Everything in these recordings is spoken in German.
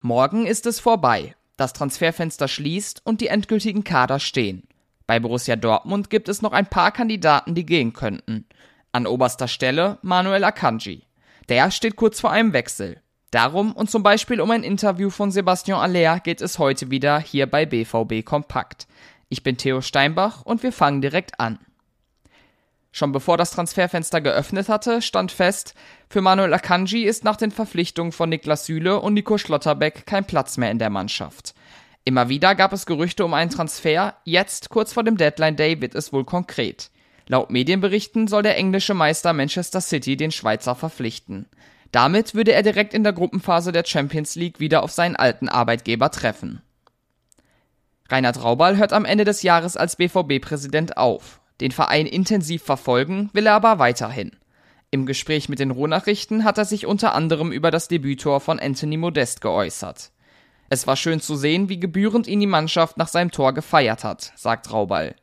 Morgen ist es vorbei. Das Transferfenster schließt und die endgültigen Kader stehen. Bei Borussia Dortmund gibt es noch ein paar Kandidaten, die gehen könnten. An oberster Stelle Manuel Akanji. Der steht kurz vor einem Wechsel. Darum und zum Beispiel um ein Interview von Sebastian Aller geht es heute wieder hier bei BVB Kompakt. Ich bin Theo Steinbach und wir fangen direkt an. Schon bevor das Transferfenster geöffnet hatte, stand fest, für Manuel Akanji ist nach den Verpflichtungen von Niklas Süle und Nico Schlotterbeck kein Platz mehr in der Mannschaft. Immer wieder gab es Gerüchte um einen Transfer, jetzt, kurz vor dem Deadline Day, wird es wohl konkret. Laut Medienberichten soll der englische Meister Manchester City den Schweizer verpflichten. Damit würde er direkt in der Gruppenphase der Champions League wieder auf seinen alten Arbeitgeber treffen. Reinhard Raubal hört am Ende des Jahres als BVB-Präsident auf. Den Verein intensiv verfolgen will er aber weiterhin. Im Gespräch mit den Rohnachrichten hat er sich unter anderem über das Debüttor von Anthony Modest geäußert. Es war schön zu sehen, wie gebührend ihn die Mannschaft nach seinem Tor gefeiert hat, sagt Raubal.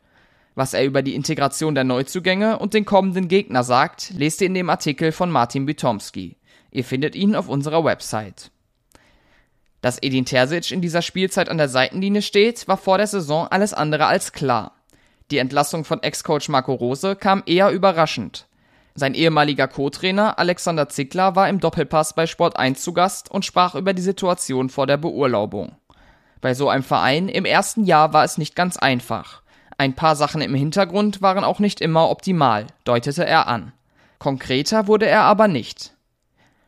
Was er über die Integration der Neuzugänge und den kommenden Gegner sagt, lest ihr in dem Artikel von Martin Bytomski. Ihr findet ihn auf unserer Website. Dass Edin Terzic in dieser Spielzeit an der Seitenlinie steht, war vor der Saison alles andere als klar. Die Entlassung von Ex-Coach Marco Rose kam eher überraschend. Sein ehemaliger Co-Trainer Alexander Zickler war im Doppelpass bei Sport 1 zu Gast und sprach über die Situation vor der Beurlaubung. Bei so einem Verein im ersten Jahr war es nicht ganz einfach. Ein paar Sachen im Hintergrund waren auch nicht immer optimal, deutete er an. Konkreter wurde er aber nicht.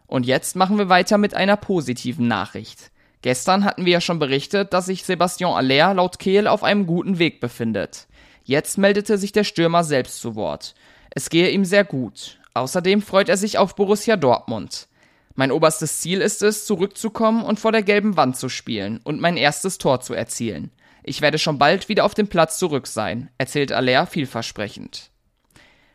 Und jetzt machen wir weiter mit einer positiven Nachricht. Gestern hatten wir ja schon berichtet, dass sich Sebastian Aller laut Kehl auf einem guten Weg befindet. Jetzt meldete sich der Stürmer selbst zu Wort. Es gehe ihm sehr gut. Außerdem freut er sich auf Borussia Dortmund. Mein oberstes Ziel ist es, zurückzukommen und vor der gelben Wand zu spielen und mein erstes Tor zu erzielen. Ich werde schon bald wieder auf dem Platz zurück sein, erzählt Aller vielversprechend.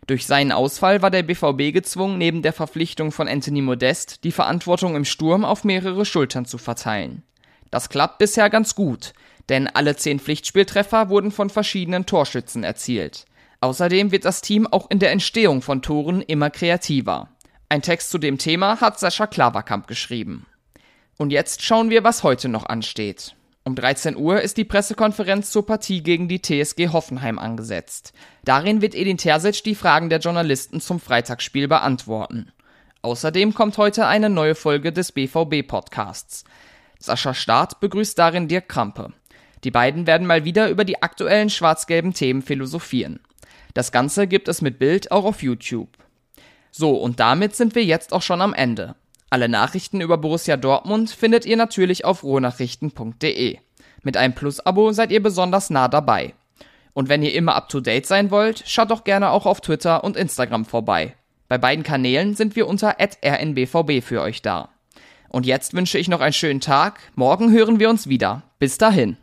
Durch seinen Ausfall war der BVB gezwungen, neben der Verpflichtung von Anthony Modest die Verantwortung im Sturm auf mehrere Schultern zu verteilen. Das klappt bisher ganz gut, denn alle zehn Pflichtspieltreffer wurden von verschiedenen Torschützen erzielt. Außerdem wird das Team auch in der Entstehung von Toren immer kreativer. Ein Text zu dem Thema hat Sascha Klaverkamp geschrieben. Und jetzt schauen wir, was heute noch ansteht. Um 13 Uhr ist die Pressekonferenz zur Partie gegen die TSG Hoffenheim angesetzt. Darin wird Edin Terzic die Fragen der Journalisten zum Freitagsspiel beantworten. Außerdem kommt heute eine neue Folge des BVB-Podcasts. Sascha Staat begrüßt darin Dirk Krampe. Die beiden werden mal wieder über die aktuellen schwarz-gelben Themen philosophieren. Das Ganze gibt es mit Bild auch auf YouTube. So, und damit sind wir jetzt auch schon am Ende. Alle Nachrichten über Borussia Dortmund findet ihr natürlich auf rohnachrichten.de. Mit einem Plus-Abo seid ihr besonders nah dabei. Und wenn ihr immer up to date sein wollt, schaut doch gerne auch auf Twitter und Instagram vorbei. Bei beiden Kanälen sind wir unter rnbvb für euch da. Und jetzt wünsche ich noch einen schönen Tag. Morgen hören wir uns wieder. Bis dahin.